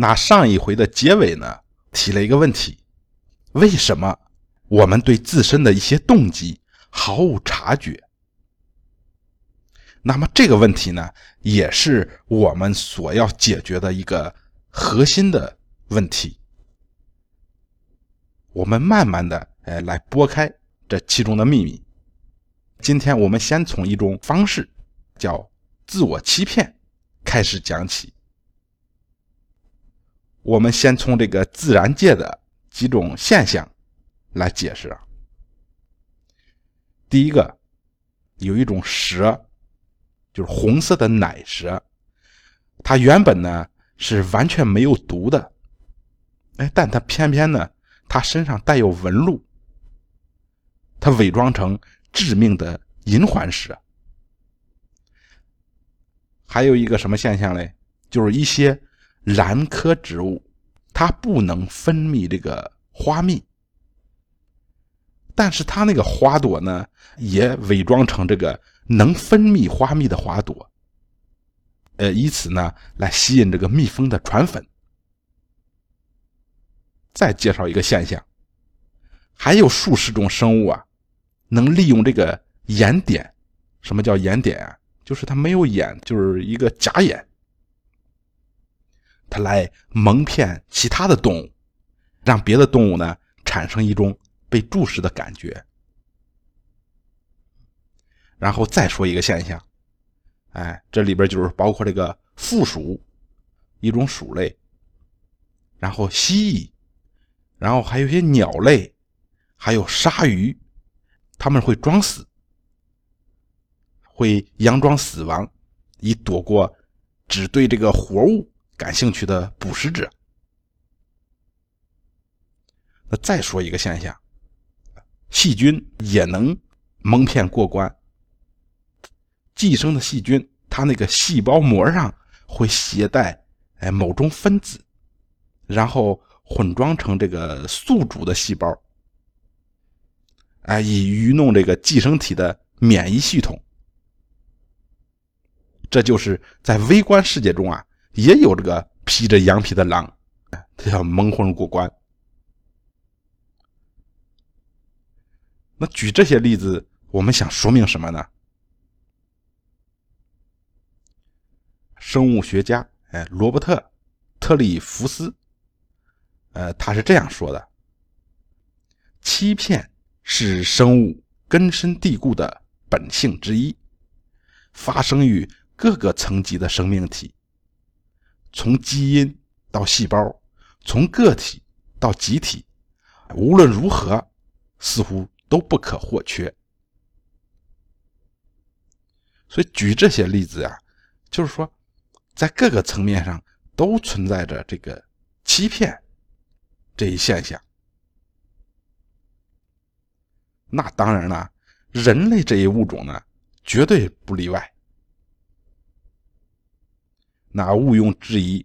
那上一回的结尾呢，提了一个问题：为什么我们对自身的一些动机毫无察觉？那么这个问题呢，也是我们所要解决的一个核心的问题。我们慢慢的，哎，来拨开这其中的秘密。今天我们先从一种方式，叫自我欺骗开始讲起。我们先从这个自然界的几种现象来解释啊。第一个，有一种蛇。就是红色的奶蛇，它原本呢是完全没有毒的，哎，但它偏偏呢，它身上带有纹路，它伪装成致命的银环蛇。还有一个什么现象嘞？就是一些兰科植物，它不能分泌这个花蜜，但是它那个花朵呢，也伪装成这个。能分泌花蜜的花朵，呃，以此呢来吸引这个蜜蜂的传粉。再介绍一个现象，还有数十种生物啊，能利用这个眼点。什么叫眼点啊？就是它没有眼，就是一个假眼，它来蒙骗其他的动物，让别的动物呢产生一种被注视的感觉。然后再说一个现象，哎，这里边就是包括这个负鼠，一种鼠类，然后蜥蜴，然后还有一些鸟类，还有鲨鱼，他们会装死，会佯装死亡，以躲过只对这个活物感兴趣的捕食者。那再说一个现象，细菌也能蒙骗过关。寄生的细菌，它那个细胞膜上会携带哎某种分子，然后混装成这个宿主的细胞，哎，以愚弄这个寄生体的免疫系统。这就是在微观世界中啊，也有这个披着羊皮的狼，他要蒙混过关。那举这些例子，我们想说明什么呢？生物学家，哎，罗伯特·特里弗斯，呃，他是这样说的：欺骗是生物根深蒂固的本性之一，发生于各个层级的生命体，从基因到细胞，从个体到集体，无论如何，似乎都不可或缺。所以，举这些例子啊，就是说。在各个层面上都存在着这个欺骗这一现象。那当然了，人类这一物种呢，绝对不例外。那毋庸置疑，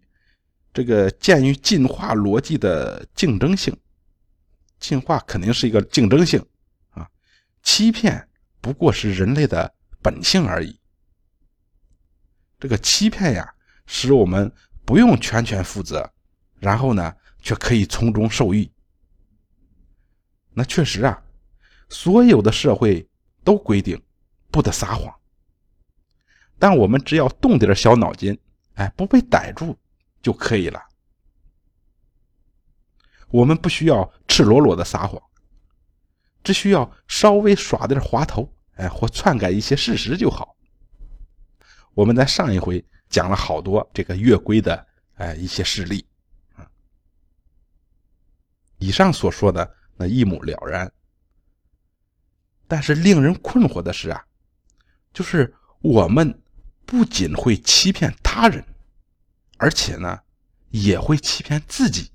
这个鉴于进化逻辑的竞争性，进化肯定是一个竞争性啊，欺骗不过是人类的本性而已。这个欺骗呀。使我们不用全权负责，然后呢，却可以从中受益。那确实啊，所有的社会都规定不得撒谎，但我们只要动点小脑筋，哎，不被逮住就可以了。我们不需要赤裸裸的撒谎，只需要稍微耍点滑头，哎，或篡改一些事实就好。我们在上一回。讲了好多这个越规的哎一些事例，啊，以上所说的那一目了然。但是令人困惑的是啊，就是我们不仅会欺骗他人，而且呢也会欺骗自己。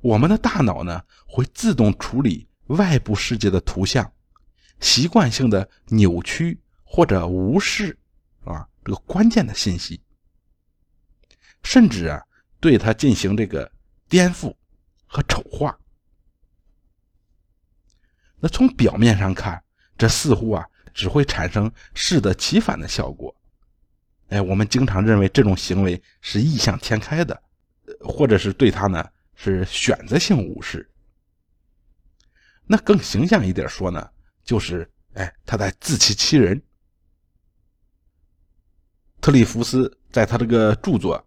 我们的大脑呢会自动处理外部世界的图像，习惯性的扭曲或者无视。啊，这个关键的信息，甚至啊，对它进行这个颠覆和丑化。那从表面上看，这似乎啊，只会产生适得其反的效果。哎，我们经常认为这种行为是异想天开的，或者是对他呢是选择性无视。那更形象一点说呢，就是哎他在自欺欺人。特里弗斯在他这个著作，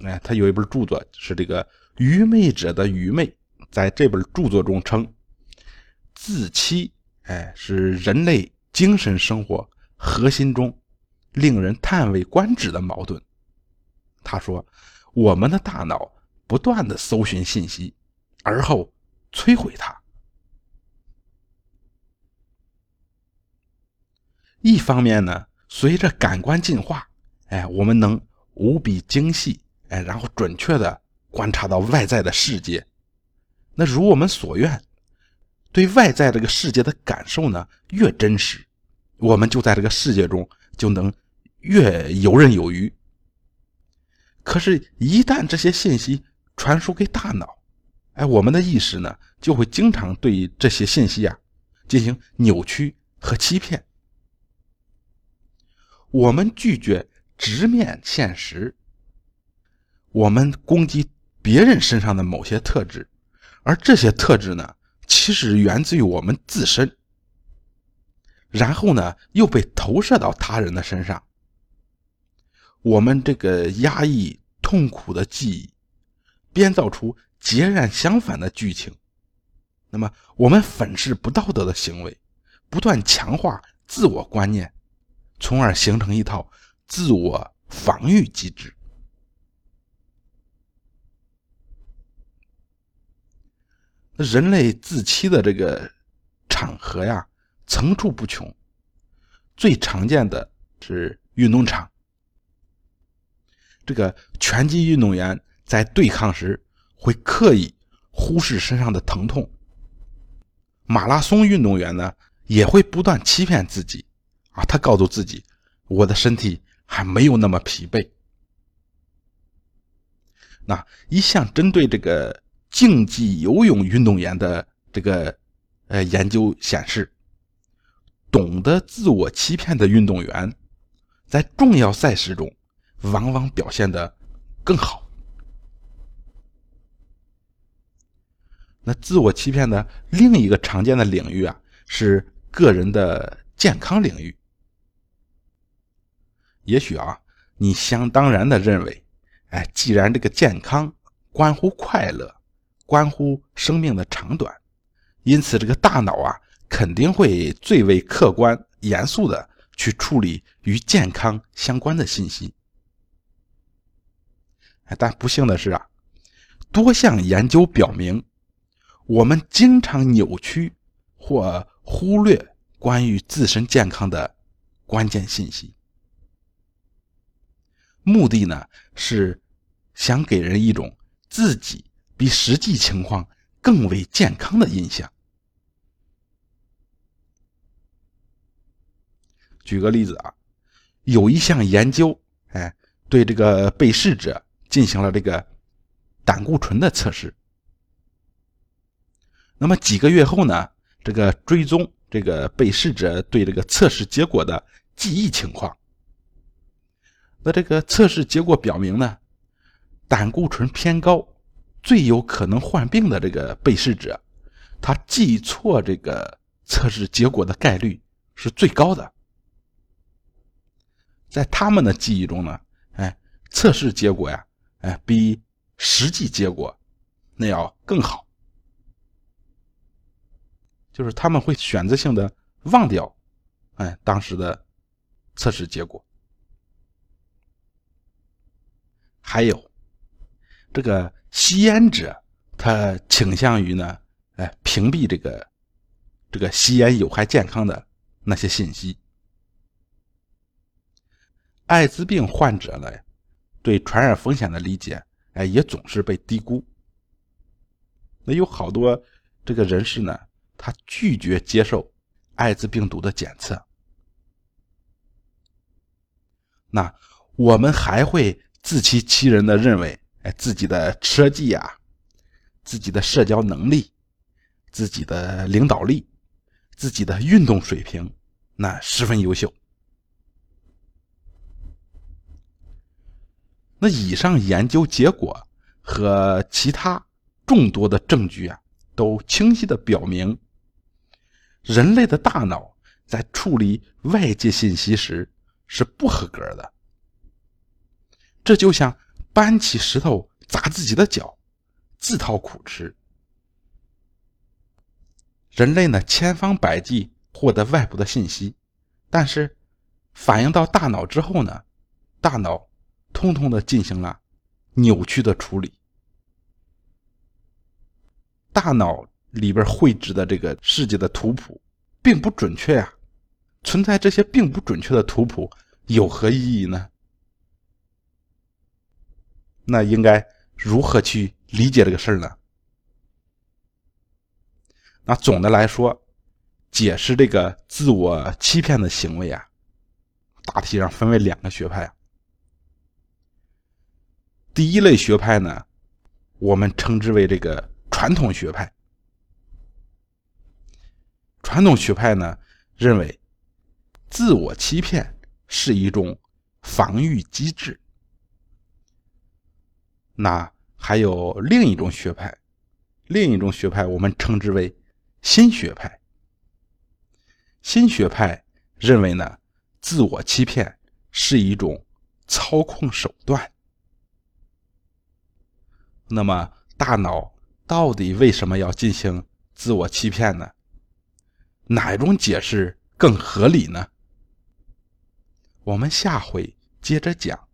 哎，他有一本著作是这个《愚昧者的愚昧》。在这本著作中称，自欺，哎，是人类精神生活核心中令人叹为观止的矛盾。他说，我们的大脑不断的搜寻信息，而后摧毁它。一方面呢，随着感官进化。哎，我们能无比精细，哎，然后准确的观察到外在的世界。那如我们所愿，对外在这个世界的感受呢越真实，我们就在这个世界中就能越游刃有余。可是，一旦这些信息传输给大脑，哎，我们的意识呢就会经常对这些信息啊进行扭曲和欺骗。我们拒绝。直面现实，我们攻击别人身上的某些特质，而这些特质呢，其实源自于我们自身，然后呢，又被投射到他人的身上。我们这个压抑、痛苦的记忆，编造出截然相反的剧情。那么，我们粉饰不道德的行为，不断强化自我观念，从而形成一套。自我防御机制，人类自欺的这个场合呀，层出不穷。最常见的是运动场，这个拳击运动员在对抗时会刻意忽视身上的疼痛；马拉松运动员呢，也会不断欺骗自己，啊，他告诉自己，我的身体。还没有那么疲惫。那一项针对这个竞技游泳运动员的这个呃研究显示，懂得自我欺骗的运动员，在重要赛事中往往表现的更好。那自我欺骗的另一个常见的领域啊，是个人的健康领域。也许啊，你想当然的认为，哎，既然这个健康关乎快乐，关乎生命的长短，因此这个大脑啊，肯定会最为客观、严肃的去处理与健康相关的信息。但不幸的是啊，多项研究表明，我们经常扭曲或忽略关于自身健康的关键信息。目的呢是想给人一种自己比实际情况更为健康的印象。举个例子啊，有一项研究，哎，对这个被试者进行了这个胆固醇的测试。那么几个月后呢，这个追踪这个被试者对这个测试结果的记忆情况。那这个测试结果表明呢，胆固醇偏高、最有可能患病的这个被试者，他记错这个测试结果的概率是最高的。在他们的记忆中呢，哎，测试结果呀，哎，比实际结果那要更好，就是他们会选择性的忘掉，哎，当时的测试结果。还有，这个吸烟者，他倾向于呢，哎，屏蔽这个这个吸烟有害健康的那些信息。艾滋病患者呢，对传染风险的理解，哎，也总是被低估。那有好多这个人士呢，他拒绝接受艾滋病毒的检测。那我们还会。自欺欺人的认为，哎，自己的车技呀，自己的社交能力，自己的领导力，自己的运动水平，那十分优秀。那以上研究结果和其他众多的证据啊，都清晰的表明，人类的大脑在处理外界信息时是不合格的。这就像搬起石头砸自己的脚，自讨苦吃。人类呢，千方百计获得外部的信息，但是反映到大脑之后呢，大脑通通的进行了扭曲的处理。大脑里边绘制的这个世界的图谱并不准确呀，存在这些并不准确的图谱有何意义呢？那应该如何去理解这个事儿呢？那总的来说，解释这个自我欺骗的行为啊，大体上分为两个学派。第一类学派呢，我们称之为这个传统学派。传统学派呢，认为自我欺骗是一种防御机制。那还有另一种学派，另一种学派我们称之为。新学派，新学派认为呢，自我欺骗是一种操控手段。那么，大脑到底为什么要进行自我欺骗呢？哪一种解释更合理呢？我们下回接着讲。